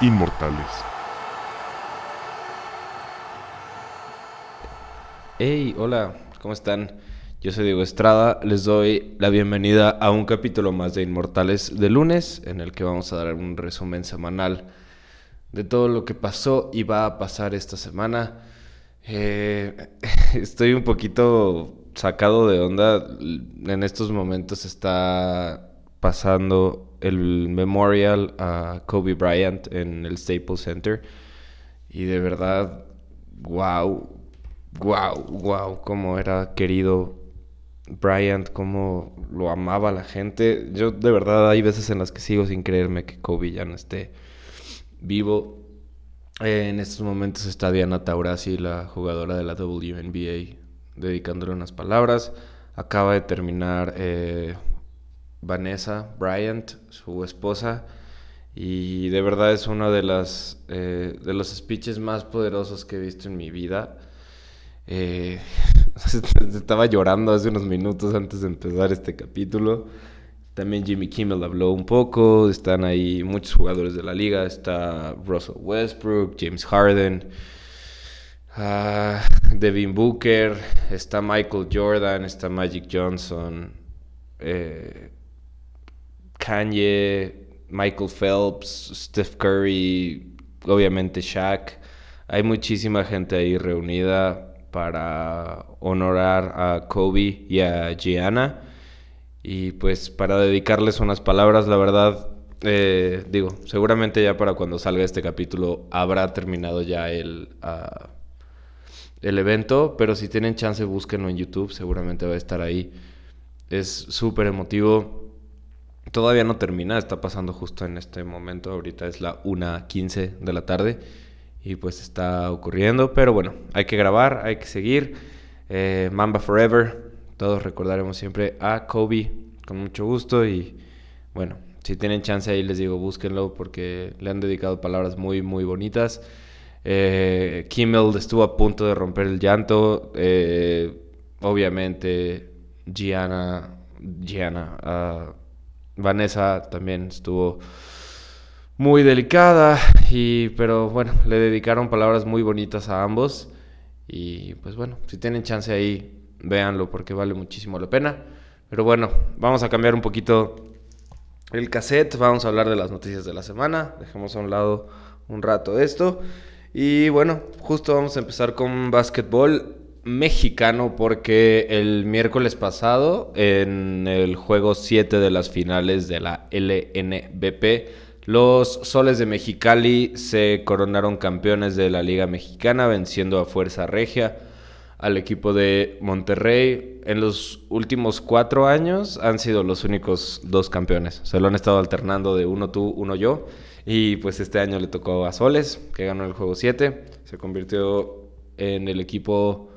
inmortales. Hey, hola, ¿cómo están? Yo soy Diego Estrada, les doy la bienvenida a un capítulo más de Inmortales de lunes, en el que vamos a dar un resumen semanal de todo lo que pasó y va a pasar esta semana. Eh, estoy un poquito sacado de onda. En estos momentos está pasando el memorial a Kobe Bryant en el Staples Center. Y de verdad, wow, wow, wow, cómo era querido Bryant, cómo lo amaba la gente. Yo de verdad hay veces en las que sigo sin creerme que Kobe ya no esté vivo. en estos momentos está Diana Taurasi, la jugadora de la WNBA, dedicándole unas palabras. Acaba de terminar eh, Vanessa Bryant, su esposa, y de verdad es uno de, eh, de los speeches más poderosos que he visto en mi vida. Eh, estaba llorando hace unos minutos antes de empezar este capítulo. También Jimmy Kimmel habló un poco. Están ahí muchos jugadores de la liga. Está Russell Westbrook, James Harden, uh, Devin Booker. Está Michael Jordan. Está Magic Johnson. Eh, Kanye, Michael Phelps, Steph Curry, obviamente Shaq. Hay muchísima gente ahí reunida para honorar a Kobe y a Gianna. Y pues para dedicarles unas palabras, la verdad, eh, digo, seguramente ya para cuando salga este capítulo habrá terminado ya el, ah, el evento, pero si tienen chance búsquenlo en YouTube, seguramente va a estar ahí. Es súper emotivo. Todavía no termina, está pasando justo en este momento, ahorita es la 1.15 de la tarde y pues está ocurriendo, pero bueno, hay que grabar, hay que seguir. Eh, Mamba Forever, todos recordaremos siempre a Kobe con mucho gusto y bueno, si tienen chance ahí les digo búsquenlo porque le han dedicado palabras muy muy bonitas. Eh, Kimmel estuvo a punto de romper el llanto. Eh, obviamente Gianna, Gianna, uh, Vanessa también estuvo muy delicada y pero bueno, le dedicaron palabras muy bonitas a ambos y pues bueno, si tienen chance ahí véanlo porque vale muchísimo la pena. Pero bueno, vamos a cambiar un poquito el cassette, vamos a hablar de las noticias de la semana, dejemos a un lado un rato esto. Y bueno, justo vamos a empezar con básquetbol mexicano porque el miércoles pasado en el juego 7 de las finales de la LNBP, los Soles de Mexicali se coronaron campeones de la Liga Mexicana venciendo a Fuerza Regia al equipo de Monterrey. En los últimos cuatro años han sido los únicos dos campeones. Se lo han estado alternando de uno tú, uno yo. Y pues este año le tocó a Soles, que ganó el juego 7. Se convirtió en el equipo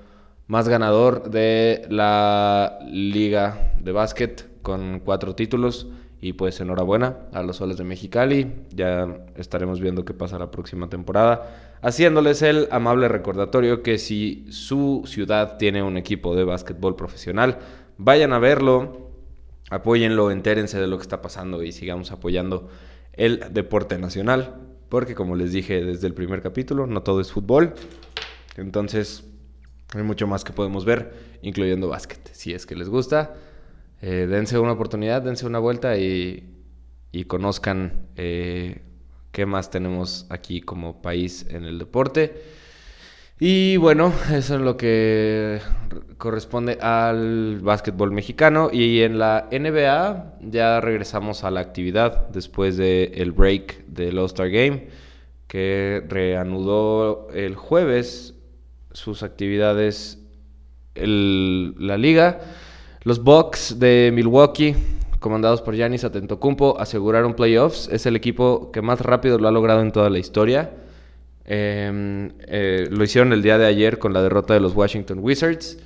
más ganador de la liga de básquet con cuatro títulos. Y pues enhorabuena a los Soles de Mexicali. Ya estaremos viendo qué pasa la próxima temporada haciéndoles el amable recordatorio que si su ciudad tiene un equipo de básquetbol profesional, vayan a verlo, apóyenlo, entérense de lo que está pasando y sigamos apoyando el deporte nacional, porque como les dije desde el primer capítulo, no todo es fútbol, entonces hay mucho más que podemos ver, incluyendo básquet, si es que les gusta. Eh, dense una oportunidad, dense una vuelta y, conozcan eh, qué más tenemos aquí como país en el deporte. Y bueno, eso es lo que corresponde al básquetbol mexicano. Y en la NBA ya regresamos a la actividad después del el break del All-Star Game, que reanudó el jueves sus actividades la liga. Los Bucks de Milwaukee comandados por Giannis Atentocumpo, aseguraron playoffs. Es el equipo que más rápido lo ha logrado en toda la historia. Em, eh, lo hicieron el día de ayer con la derrota de los Washington Wizards.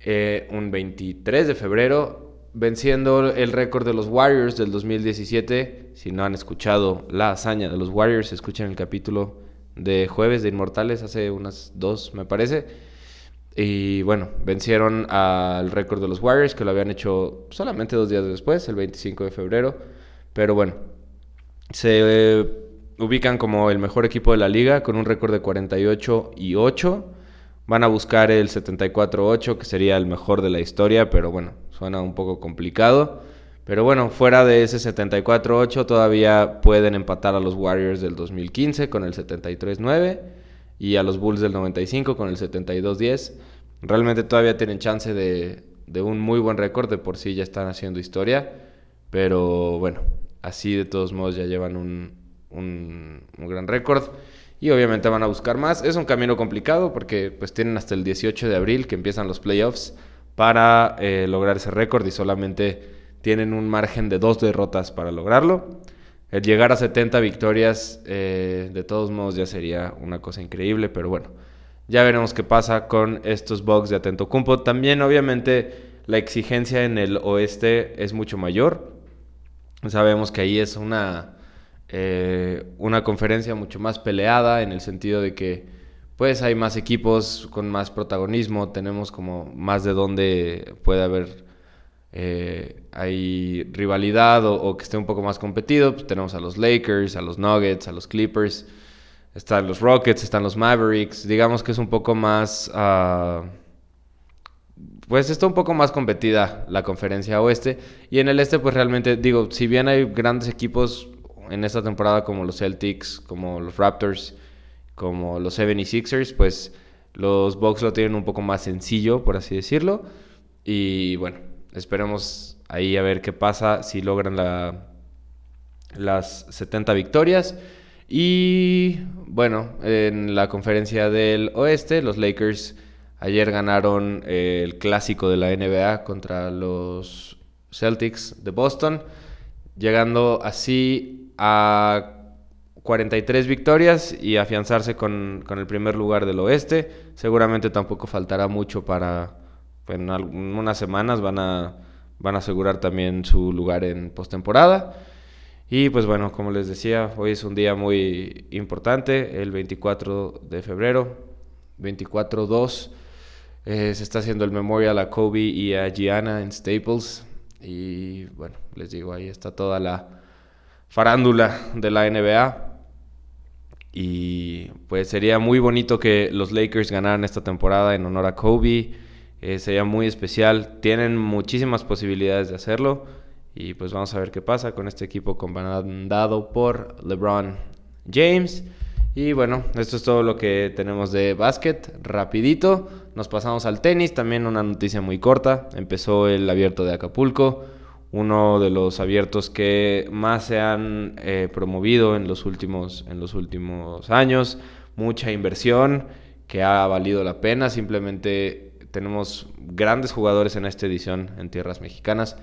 Eh, un 23 de febrero, venciendo el récord de los Warriors del 2017. Si no han escuchado la hazaña de los Warriors, escuchen el capítulo de jueves de Inmortales, hace unas dos, me parece. Y bueno, vencieron al récord de los Warriors, que lo habían hecho solamente dos días después, el 25 de febrero. Pero bueno, se ubican como el mejor equipo de la liga con un récord de 48 y 8. Van a buscar el 74-8, que sería el mejor de la historia, pero bueno, suena un poco complicado. Pero bueno, fuera de ese 74-8 todavía pueden empatar a los Warriors del 2015 con el 73-9 y a los Bulls del 95 con el 72-10. Realmente todavía tienen chance de, de un muy buen récord, de por sí ya están haciendo historia. Pero bueno, así de todos modos ya llevan un, un, gran récord. Y obviamente van a buscar más. Es un camino complicado porque pues tienen hasta el 18 de abril que empiezan los playoffs para eh, lograr ese récord y solamente tienen un margen de dos derrotas para lograrlo. El llegar a 70 victorias eh, de todos modos ya sería una cosa increíble, pero bueno, ya veremos qué pasa con estos Bugs de Atento Cumpo. También obviamente la exigencia en el oeste es mucho mayor. Sabemos que ahí es una eh, una conferencia mucho más peleada en el sentido de que pues hay más equipos con más protagonismo, tenemos como más de donde puede haber eh, hay rivalidad o, que esté un poco más competido, pues tenemos a los Lakers, a los Nuggets, a los Clippers, están los Rockets, están los Mavericks, digamos que es un poco más... Uh, pues está un poco más competida la conferencia oeste y en el este pues realmente digo, si bien hay grandes equipos en esta temporada como los Celtics, como los Raptors, como los 76ers, pues los Bucks lo tienen un poco más sencillo, por así decirlo. Y bueno, esperemos ahí a ver qué pasa si logran la, las 70 victorias. Y bueno, en la conferencia del oeste, los Lakers ayer ganaron el clásico de la NBA contra los Celtics de Boston, llegando así a 43 victorias y afianzarse con, el primer lugar del oeste. Seguramente tampoco faltará mucho para, en unas semanas van a, van a asegurar también su lugar en postemporada. Y pues bueno, como les decía, hoy es un día muy importante, el 24 de febrero, 24-2. Eh, se está haciendo el memorial a Kobe y a Gianna en Staples. Y bueno, les digo, ahí está toda la, farándula de la NBA. Y pues sería muy bonito que los Lakers ganaran esta temporada en honor a Kobe. Eh, sería muy especial. Tienen muchísimas posibilidades de hacerlo. Y pues vamos a ver qué pasa con este equipo comandado por LeBron James. Y bueno, esto es todo lo que tenemos de básquet. Rapidito, nos pasamos al tenis. También una noticia muy corta. Empezó el abierto de Acapulco uno de los abiertos que más se han eh, promovido en los, últimos, en los últimos años. Mucha inversión que ha valido la pena. Simplemente tenemos grandes jugadores en esta edición en tierras mexicanas.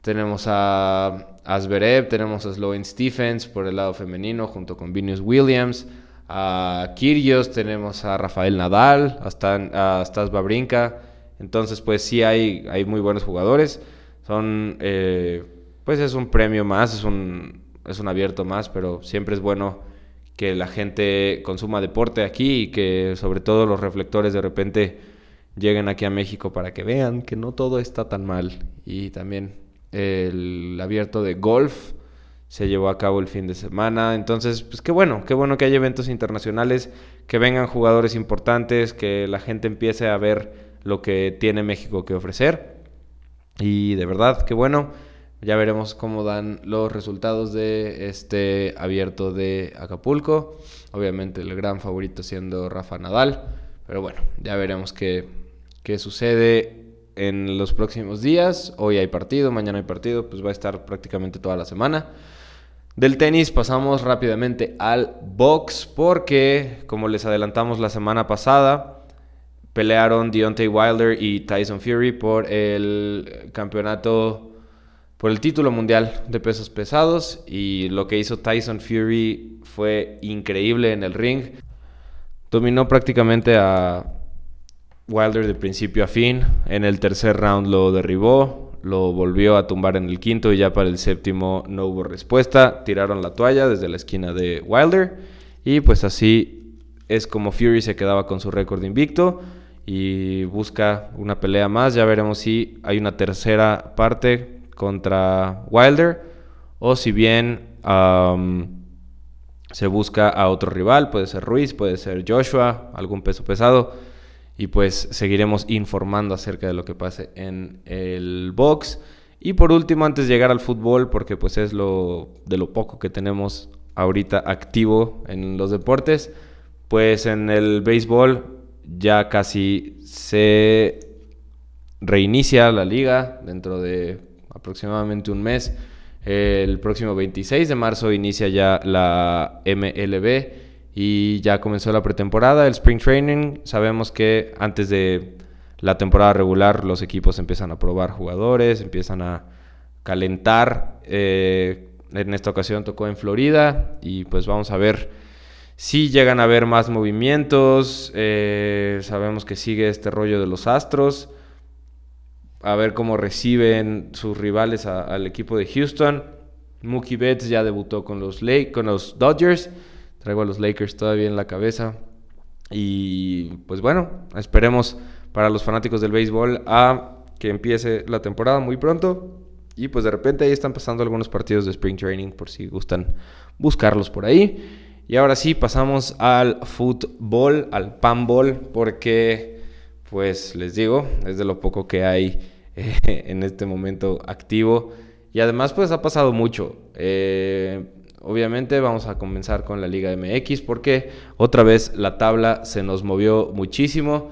Tenemos a Asberev, tenemos a Sloane Stephens por el lado femenino junto con Venus Williams. A Kyrgios, tenemos a Rafael Nadal, hasta a Stas Babrinka. Entonces, pues sí hay, hay muy buenos jugadores. Son, eh, pues es un premio más, es un, es un abierto más, pero siempre es bueno que la gente consuma deporte aquí y que sobre todo los reflectores de repente lleguen aquí a México para que vean que no todo está tan mal. Y también el abierto de golf se llevó a cabo el fin de semana. Entonces, pues qué bueno, qué bueno que haya eventos internacionales, que vengan jugadores importantes, que la gente empiece a ver lo que tiene México que ofrecer. Y de verdad, qué bueno. Ya veremos cómo dan los resultados de este abierto de Acapulco. Obviamente el gran favorito siendo Rafa Nadal. Pero bueno, ya veremos qué, qué sucede en los próximos días. Hoy hay partido, mañana hay partido, pues va a estar prácticamente toda la semana. Del tenis pasamos rápidamente al box porque, como les adelantamos la semana pasada, pelearon Deontay Wilder y Tyson Fury por el campeonato, por el título mundial de pesos pesados. Y lo que hizo Tyson Fury fue increíble en el ring. Dominó prácticamente a Wilder de principio a fin. En el tercer round lo derribó, lo volvió a tumbar en el quinto y ya para el séptimo no hubo respuesta. Tiraron la toalla desde la esquina de Wilder. Y pues así es como Fury se quedaba con su récord invicto y busca una pelea más. Ya veremos si hay una tercera parte contra Wilder o si bien se busca a otro rival, puede ser Ruiz, puede ser Joshua, algún peso pesado. Y pues seguiremos informando acerca de lo que pase en el box. Y por último, antes de llegar al fútbol, porque pues es lo de lo poco que tenemos ahorita activo en los deportes, pues en el béisbol ya casi se reinicia la liga dentro de aproximadamente un mes. El próximo 26 de marzo inicia ya la MLB y ya comenzó la pretemporada, el Spring Training. Sabemos que antes de la temporada regular los equipos empiezan a probar jugadores, empiezan a calentar. Eh, en esta ocasión tocó en Florida y pues vamos a ver si llegan a haber más movimientos. Eh, sabemos que sigue este rollo de los Astros a ver cómo reciben sus rivales al equipo de Houston. Mookie Betts ya debutó con los, con los Dodgers. Traigo a los Lakers todavía en la cabeza. Y pues bueno, esperemos para los fanáticos del béisbol a que empiece la temporada muy pronto. Y pues de repente ahí están pasando algunos partidos de Spring Training por si gustan buscarlos por ahí. Y ahora sí, pasamos al fútbol, al panball, porque pues les digo, es de lo poco que hay en este momento activo. Y además pues ha pasado mucho. Eh, obviamente vamos a comenzar con la Liga MX porque otra vez la tabla se nos movió muchísimo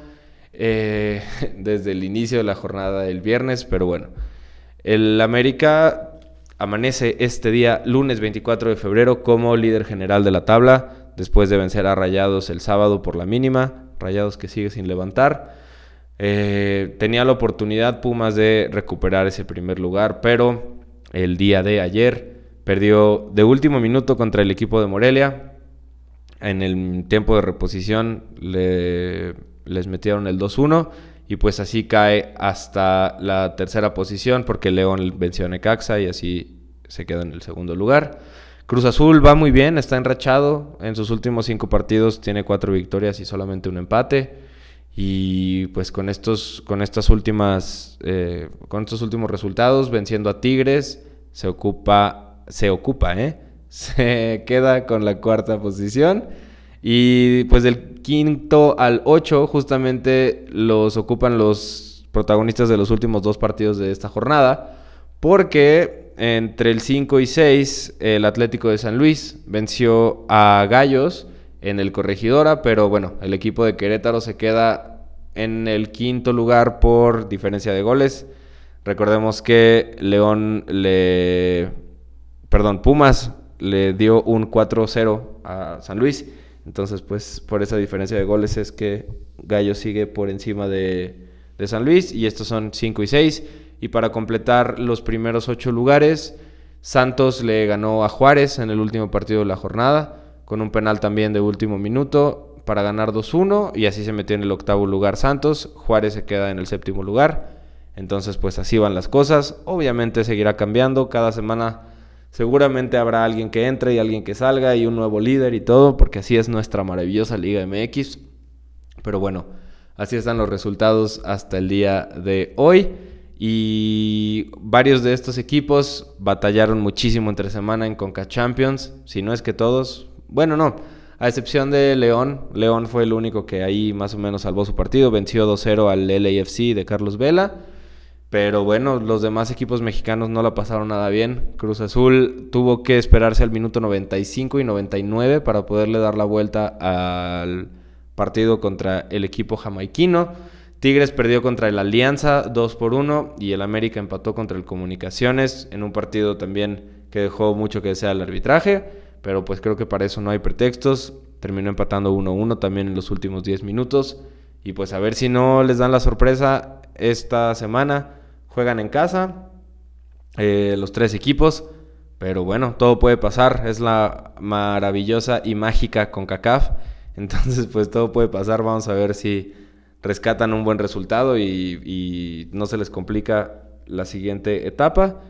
eh, desde el inicio de la jornada del viernes, pero bueno, el América amanece este día, lunes 24 de febrero, como líder general de la tabla, después de vencer a Rayados el sábado por la mínima, Rayados que sigue sin levantar. Eh, tenía la oportunidad Pumas de recuperar ese primer lugar, pero el día de ayer perdió de último minuto contra el equipo de Morelia. En el tiempo de reposición les metieron el 2-1 y pues así cae hasta la tercera posición porque León venció a Necaxa y así se queda en el segundo lugar. Cruz Azul va muy bien, está enrachado. En sus últimos cinco partidos tiene cuatro victorias y solamente un empate. Y pues con estos, con estas últimas, eh, con estos últimos resultados, venciendo a Tigres, se ocupa, se ocupa, ¿eh? Se queda con la cuarta posición. Y pues del quinto al ocho, justamente los ocupan los protagonistas de los últimos dos partidos de esta jornada. Porque entre el 5 y 6, el Atlético de San Luis venció a Gallos en el Corregidora, pero bueno, el equipo de Querétaro se queda en el quinto lugar por diferencia de goles. Recordemos que León le... Perdón, Pumas le dio un 4-0 a San Luis. Entonces, pues por esa diferencia de goles es que Gallo sigue por encima de, San Luis y estos son 5 y 6. Y para completar los primeros 8 lugares, Santos le ganó a Juárez en el último partido de la jornada con un penal también de último minuto para ganar 2-1 y así se metió en el octavo lugar Santos, Juárez se queda en el séptimo lugar, entonces pues así van las cosas, obviamente seguirá cambiando, cada semana seguramente habrá alguien que entre y alguien que salga y un nuevo líder y todo, porque así es nuestra maravillosa Liga MX, pero bueno, así están los resultados hasta el día de hoy. Y varios de estos equipos batallaron muchísimo entre semana en Conca Champions, si no es que todos, bueno, no. A excepción de León, León fue el único que ahí más o menos salvó su partido, venció 2-0 al LAFC de Carlos Vela. Pero bueno, los demás equipos mexicanos no la pasaron nada bien. Cruz Azul tuvo que esperarse al minuto 95 y 99 para poderle dar la vuelta al partido contra el equipo jamaiquino. Tigres perdió contra el Alianza 2 por 1 y el América empató contra el Comunicaciones en un partido también que dejó mucho que desear el arbitraje pero pues creo que para eso no hay pretextos. Terminó empatando 1-1 también en los últimos 10 minutos. Y pues a ver si no les dan la sorpresa esta semana. Juegan en casa eh, los tres equipos. Pero bueno, todo puede pasar. Es la maravillosa y mágica con CACAF. Entonces pues todo puede pasar. Vamos a ver si rescatan un buen resultado y, y no se les complica la siguiente etapa.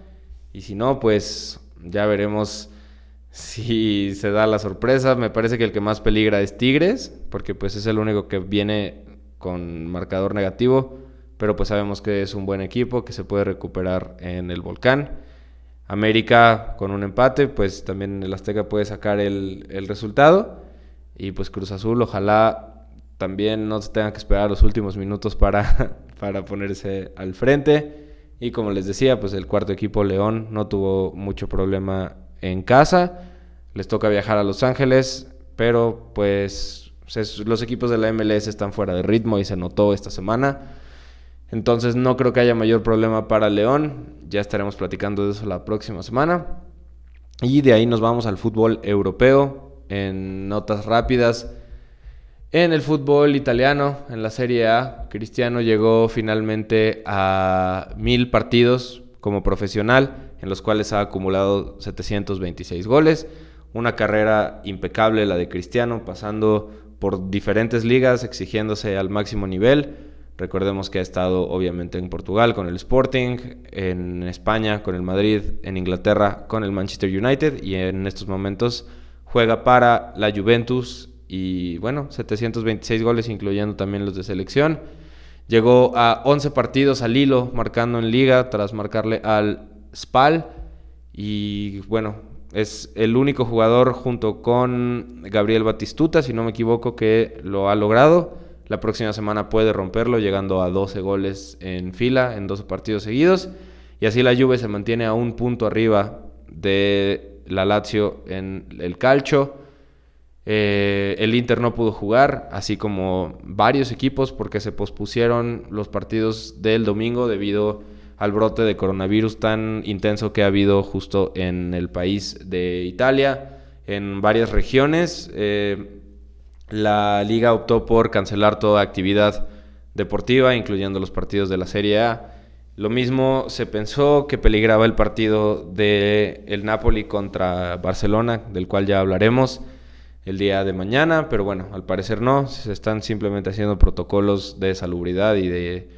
Y si no, pues ya veremos si se da la sorpresa. Me parece que el que más peligra es Tigres, porque pues es el único que viene con marcador negativo, pero pues sabemos que es un buen equipo, que se puede recuperar en el volcán. América con un empate, pues también el Azteca puede sacar el, el resultado. Y pues Cruz Azul, ojalá también no se tenga que esperar los últimos minutos para, para ponerse al frente. Y como les decía, pues el cuarto equipo León no tuvo mucho problema en casa. Les toca viajar a Los Ángeles, pero pues los equipos de la MLS están fuera de ritmo y se notó esta semana. Entonces no creo que haya mayor problema para León. Ya estaremos platicando de eso la próxima semana. Y de ahí nos vamos al fútbol europeo. En notas rápidas. En el fútbol italiano, en la Serie A, Cristiano llegó finalmente a mil partidos como profesional, en los cuales ha acumulado 726 goles. Una carrera impecable la de Cristiano, pasando por diferentes ligas, exigiéndose al máximo nivel. Recordemos que ha estado obviamente en Portugal con el Sporting, en España con el Madrid, en Inglaterra con el Manchester United y en estos momentos juega para la Juventus y bueno, 726 goles incluyendo también los de selección. Llegó a 11 partidos al hilo marcando en liga tras marcarle al Spal y bueno, es el único jugador junto con Gabriel Batistuta, si no me equivoco, que lo ha logrado. La próxima semana puede romperlo llegando a 12 goles en fila en 12 partidos seguidos y así la Juve se mantiene a un punto arriba de la Lazio en el calcio eh, el Inter no pudo jugar, así como varios equipos, porque se pospusieron los partidos del domingo debido al brote de coronavirus tan intenso que ha habido justo en el país de Italia, en varias regiones. Eh, la liga optó por cancelar toda actividad deportiva, incluyendo los partidos de la Serie A. Lo mismo se pensó que peligraba el partido de el Napoli contra Barcelona, del cual ya hablaremos el día de mañana, pero bueno, al parecer no, se están simplemente haciendo protocolos de salubridad y de,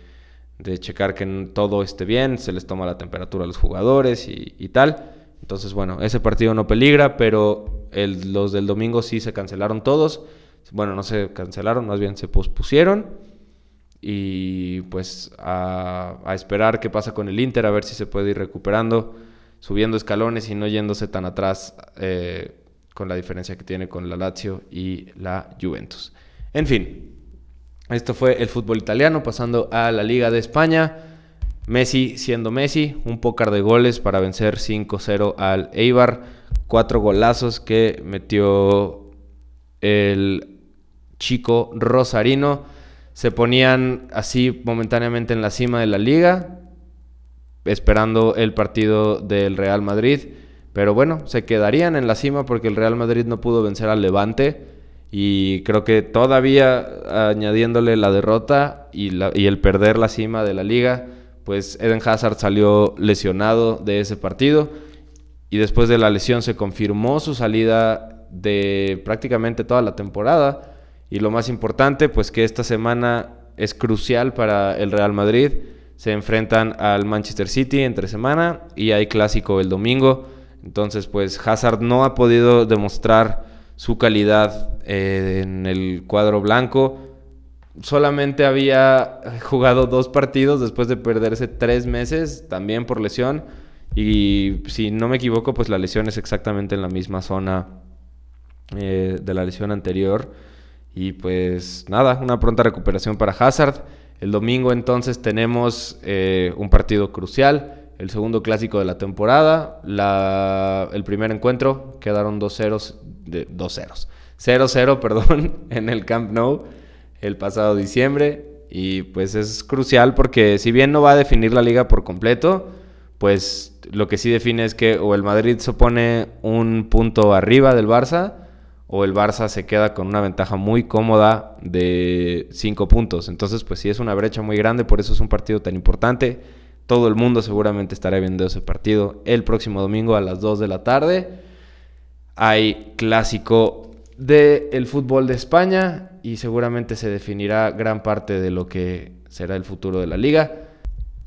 checar que todo esté bien, se les toma la temperatura a los jugadores y, tal. Entonces, bueno, ese partido no peligra, pero los del domingo sí se cancelaron todos. Bueno, no se cancelaron, más bien se pospusieron. Y pues a, esperar qué pasa con el Inter, a ver si se puede ir recuperando, subiendo escalones y no yéndose tan atrás. Eh, con la diferencia que tiene con la Lazio y la Juventus. En fin, esto fue el fútbol italiano, pasando a la Liga de España. Messi siendo Messi, un pócar de goles para vencer 5-0 al Eibar, cuatro golazos que metió el chico Rosarino. Se ponían así momentáneamente en la cima de la liga, esperando el partido del Real Madrid. Pero bueno, se quedarían en la cima porque el Real Madrid no pudo vencer al Levante. Y creo que todavía añadiéndole la derrota y, el perder la cima de la liga, pues Eden Hazard salió lesionado de ese partido. Y después de la lesión se confirmó su salida de prácticamente toda la temporada. Y lo más importante, pues que esta semana es crucial para el Real Madrid. Se enfrentan al Manchester City entre semana y hay clásico el domingo. Entonces, pues Hazard no ha podido demostrar su calidad eh, en el cuadro blanco. Solamente había jugado dos partidos después de perderse tres meses, también por lesión. Y si no me equivoco, pues la lesión es exactamente en la misma zona eh, de la lesión anterior. Y pues nada, una pronta recuperación para Hazard. El domingo entonces tenemos eh, un partido crucial el segundo clásico de la temporada. el primer encuentro quedaron 2 ceros, de, 2 ceros. 0-0, perdón, en el Camp Nou el pasado diciembre. Y pues es crucial porque si bien no va a definir la liga por completo, pues lo que sí define es que o el Madrid se pone un punto arriba del Barça o el Barça se queda con una ventaja muy cómoda de 5 puntos. Entonces pues sí es una brecha muy grande, por eso es un partido tan importante. Todo el mundo seguramente estará viendo ese partido el próximo domingo a las 2 de la tarde. Hay clásico del fútbol de España y seguramente se definirá gran parte de lo que será el futuro de la liga.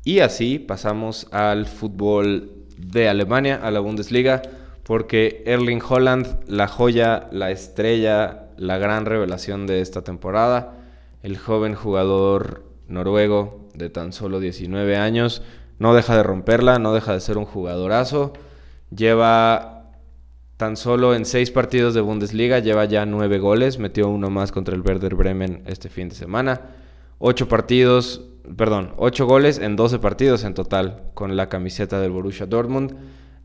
Y así pasamos al fútbol de Alemania, a la Bundesliga, porque Erling Holland, la joya, la estrella, la gran revelación de esta temporada, el joven jugador noruego de tan solo 19 años, no deja de romperla, no deja de ser un jugadorazo. lleva tan solo en seis partidos de Bundesliga, lleva ya nueve goles, metió uno más contra el Werder Bremen este fin de semana. Ocho partidos, perdón, ocho goles en 12 partidos en total con la camiseta del Borussia Dortmund.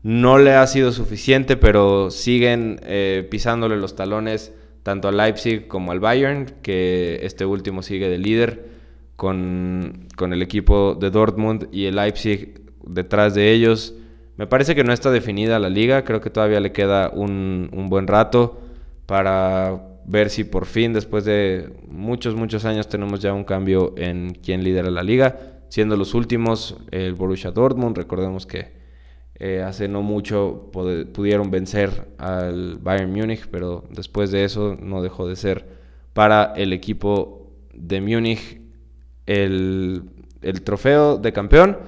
No le ha sido suficiente, pero siguen eh, pisándole los talones tanto al Leipzig como al Bayern, que este último sigue de líder con, el equipo de Dortmund y el Leipzig detrás de ellos. Me parece que no está definida la liga, creo que todavía le queda un, un buen rato para ver si por fin, después de muchos, muchos años, tenemos ya un cambio en quién lidera la liga, siendo los últimos el Borussia Dortmund, recordemos que eh, hace no mucho pudieron vencer al Bayern Múnich, pero después de eso no dejó de ser para el equipo de Múnich el, trofeo de campeón.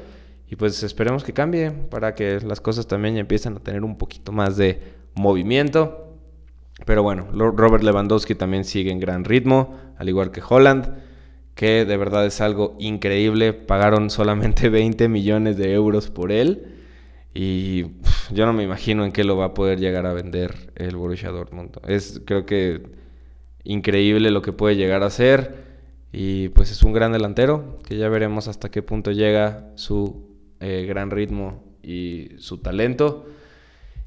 Y pues esperemos que cambie para que las cosas también empiecen a tener un poquito más de movimiento. Pero bueno, Robert Lewandowski también sigue en gran ritmo, al igual que Holland, que de verdad es algo increíble. Pagaron solamente 20 millones de euros por él. Y yo no me imagino en qué lo va a poder llegar a vender el Borussia Dortmund. Es creo que increíble lo que puede llegar a ser. Y pues es un gran delantero que ya veremos hasta qué punto llega su eh, gran ritmo y su talento.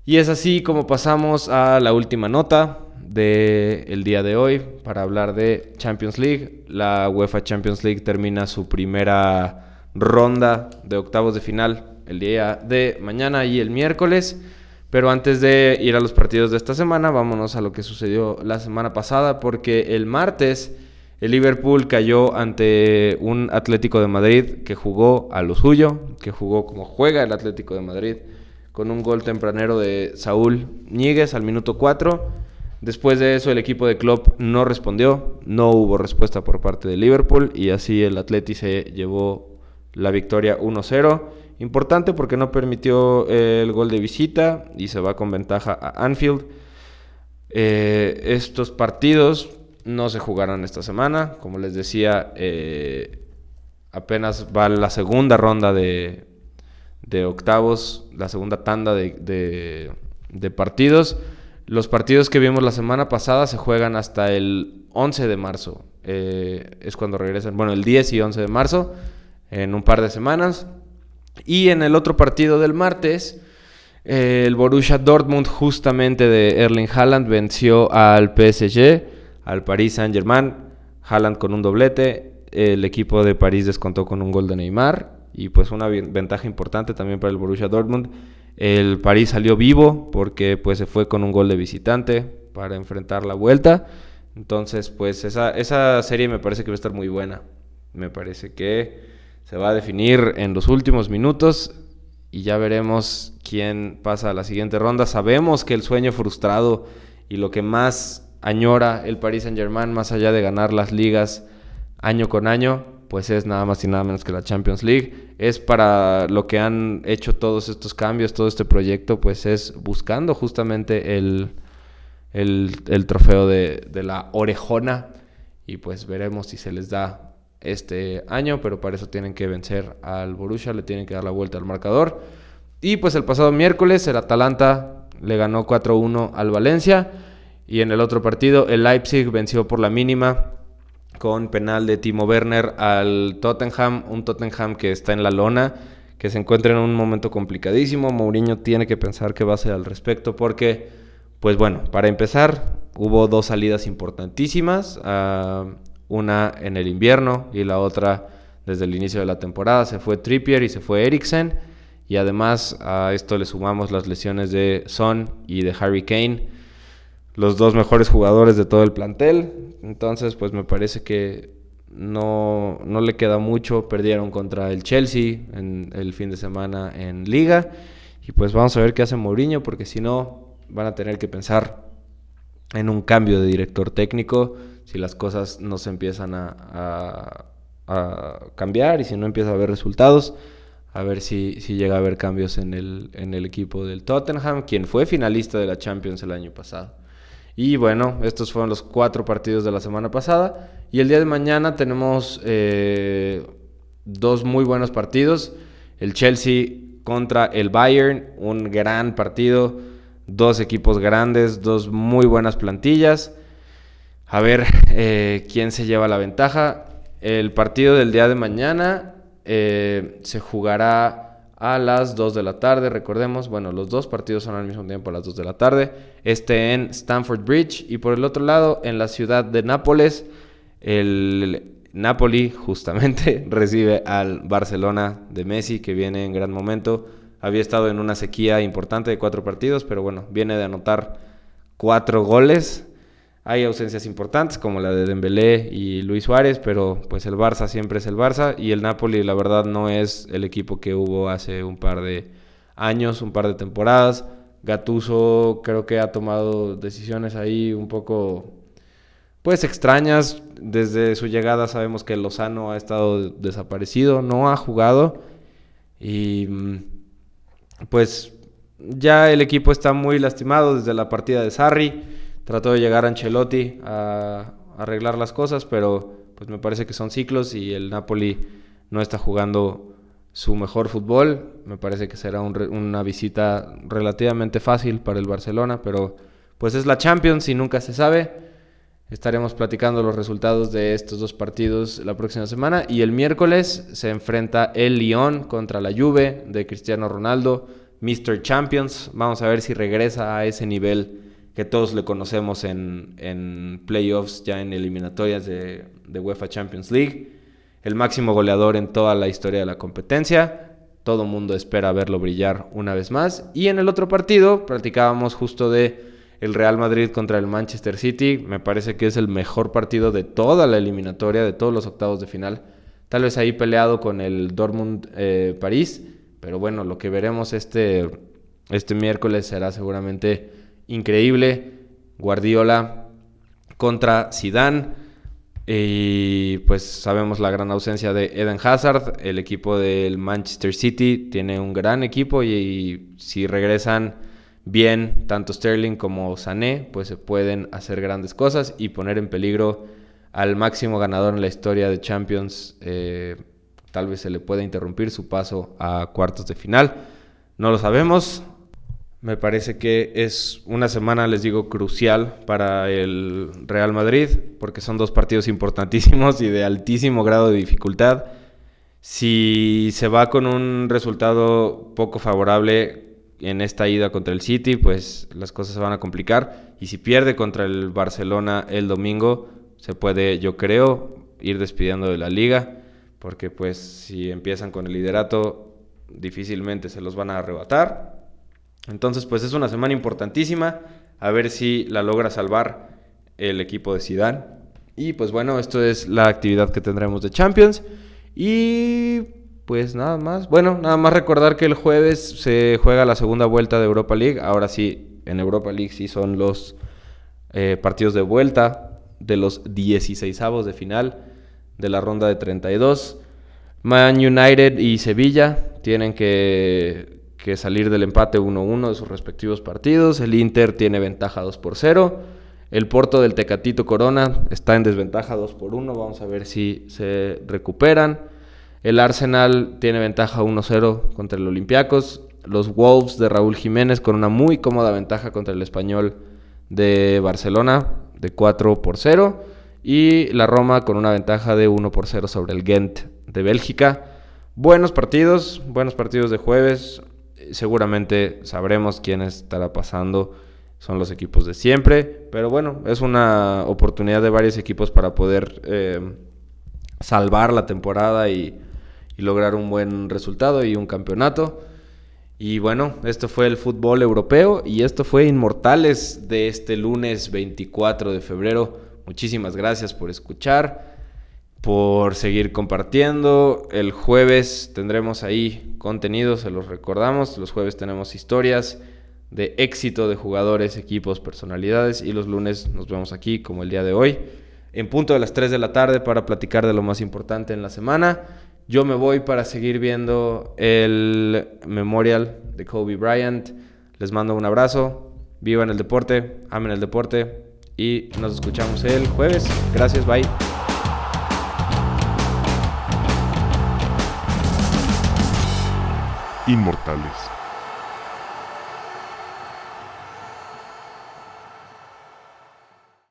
Y es así como pasamos a la última nota del día de hoy para hablar de Champions League. La UEFA Champions League termina su primera ronda de octavos de final el día de mañana y el miércoles. Pero antes de ir a los partidos de esta semana, vámonos a lo que sucedió la semana pasada, porque el martes el Liverpool cayó ante un Atlético de Madrid que jugó a lo suyo, que jugó como juega el Atlético de Madrid, con un gol tempranero de Saúl Ñíguez al minuto 4. Después de eso el equipo de Klopp no respondió, no hubo respuesta por parte de Liverpool y así el Atlético se llevó la victoria 1-0 Importante porque no permitió eh, el gol de visita y se va con ventaja a Anfield. Eh, estos partidos no se jugarán esta semana. Como les decía, eh, apenas va la segunda ronda de, octavos, la segunda tanda de, de, partidos. Los partidos que vimos la semana pasada se juegan hasta el 11 de marzo. es cuando regresan, bueno, el 10 y 11 de marzo, en un par de semanas. Y en el otro partido del martes, el Borussia Dortmund, justamente de Erling Haaland, venció al PSG, al Paris Saint-Germain. Haaland con un doblete. El equipo de París descontó con un gol de Neymar. Y pues una ventaja importante también para el Borussia Dortmund. El París salió vivo porque pues se fue con un gol de visitante para enfrentar la vuelta. Entonces pues esa, esa serie me parece que va a estar muy buena. Me parece que se va a definir en los últimos minutos y ya veremos quién pasa a la siguiente ronda. Sabemos que el sueño frustrado y lo que más añora el Paris Saint-Germain, más allá de ganar las ligas año con año, pues es nada más y nada menos que la Champions League. Es para lo que han hecho todos estos cambios, todo este proyecto, pues es buscando justamente el, el, trofeo de, de la orejona y pues veremos si se les da este año, pero para eso tienen que vencer al Borussia, le tienen que dar la vuelta al marcador. Y pues el pasado miércoles el Atalanta le ganó 4-1 al Valencia y en el otro partido el Leipzig venció por la mínima con penal de Timo Werner al Tottenham, un Tottenham que está en la lona, que se encuentra en un momento complicadísimo. Mourinho tiene que pensar qué va a hacer al respecto porque, pues bueno, para empezar, hubo dos salidas importantísimas. Ah, una en el invierno y la otra desde el inicio de la temporada. Se fue Trippier y se fue Eriksen. Y además a esto le sumamos las lesiones de Son y de Harry Kane, los dos mejores jugadores de todo el plantel. Entonces, pues me parece que no, no le queda mucho. Perdieron contra el Chelsea en el fin de semana en Liga. Y pues vamos a ver qué hace Mourinho, porque si no, van a tener que pensar en un cambio de director técnico si las cosas no se empiezan a, cambiar y si no empieza a haber resultados, a ver si, si, llega a haber cambios en el, en el equipo del Tottenham, quien fue finalista de la Champions el año pasado. Y bueno, estos fueron los cuatro partidos de la semana pasada. Y el día de mañana tenemos eh, dos muy buenos partidos. El Chelsea contra el Bayern, un gran partido, dos equipos grandes, dos muy buenas plantillas. A ver eh, quién se lleva la ventaja. El partido del día de mañana eh, se jugará a las 2 de la tarde, recordemos, bueno, los dos partidos son al mismo tiempo a las 2 de la tarde, este en Stamford Bridge y por el otro lado en la ciudad de Nápoles, el Napoli justamente recibe al Barcelona de Messi que viene en gran momento, había estado en una sequía importante de cuatro partidos, pero bueno, viene de anotar cuatro goles hay ausencias importantes como la de Dembélé y Luis Suárez, pero pues el Barça siempre es el Barça y el Napoli la verdad no es el equipo que hubo hace un par de años, un par de temporadas. Gatuso creo que ha tomado decisiones ahí un poco pues extrañas. Desde su llegada sabemos que Lozano ha estado desaparecido, no ha jugado y mm, pues ya el equipo está muy lastimado desde la partida de Sarri trató de llegar a Ancelotti a, arreglar las cosas, pero pues me parece que son ciclos y el Napoli no está jugando su mejor fútbol. Me parece que será una visita relativamente fácil para el Barcelona, pero pues es la Champions y nunca se sabe. Estaremos platicando los resultados de estos dos partidos la próxima semana y el miércoles se enfrenta el Lyon contra la Juve de Cristiano Ronaldo, Mr. Champions. Vamos a ver si regresa a ese nivel que todos le conocemos en, playoffs, ya en eliminatorias de, de, UEFA Champions League. El máximo goleador en toda la historia de la competencia. Todo mundo espera verlo brillar una vez más. Y en el otro partido, platicábamos justo de el Real Madrid contra el Manchester City. Me parece que es el mejor partido de toda la eliminatoria, de todos los octavos de final. Tal vez ahí peleado con el Dortmund-París. Eh, pero bueno, lo que veremos este, este miércoles será seguramente increíble. Guardiola contra Zidane. Y pues sabemos la gran ausencia de Eden Hazard. El equipo del Manchester City tiene un gran equipo y, si regresan bien tanto Sterling como Sané, pues se pueden hacer grandes cosas y poner en peligro al máximo ganador en la historia de Champions. Eh, tal vez se le pueda interrumpir su paso a cuartos de final. No lo sabemos. Me parece que es una semana, les digo, crucial para el Real Madrid, porque son dos partidos importantísimos y de altísimo grado de dificultad. Si se va con un resultado poco favorable en esta ida contra el City, pues las cosas se van a complicar. Y si pierde contra el Barcelona el domingo, se puede, yo creo, ir despidiendo de la liga, porque pues si empiezan con el liderato, difícilmente se los van a arrebatar entonces, pues es una semana importantísima. A ver si la logra salvar el equipo de Zidane. Y pues bueno, esto es la actividad que tendremos de Champions. Y pues nada más. Bueno, nada más recordar que el jueves se juega la segunda vuelta de Europa League. Ahora sí, en Europa League sí son los eh, partidos de vuelta de los 16 de final de la ronda de 32. Man United y Sevilla tienen que que salir del empate 1-1 de sus respectivos partidos. El Inter tiene ventaja 2 por 0. El Porto del Tecatito Corona está en desventaja 2 por 1. Vamos a ver si se recuperan. El Arsenal tiene ventaja 1-0 contra el Olympiacos. Los Wolves de Raúl Jiménez con una muy cómoda ventaja contra el Español de Barcelona de 4 por 0. Y la Roma con una ventaja de 1 por 0 sobre el Ghent de Bélgica. Buenos partidos, buenos partidos de jueves seguramente sabremos quién estará pasando. Son los equipos de siempre. Pero bueno, es una oportunidad de varios equipos para poder eh, salvar la temporada y, y lograr un buen resultado y un campeonato. Y bueno, esto fue el fútbol europeo y esto fue Inmortales de este lunes 24 de febrero. Muchísimas gracias por escuchar por seguir compartiendo. El jueves tendremos ahí contenido, se los recordamos. Los jueves tenemos historias de éxito de jugadores, equipos, personalidades y los lunes nos vemos aquí como el día de hoy en punto de las 3 de la tarde para platicar de lo más importante en la semana. Yo me voy para seguir viendo el memorial de Kobe Bryant. Les mando un abrazo. Vivan el deporte, amen el deporte y nos escuchamos el jueves. Gracias, bye. Inmortales.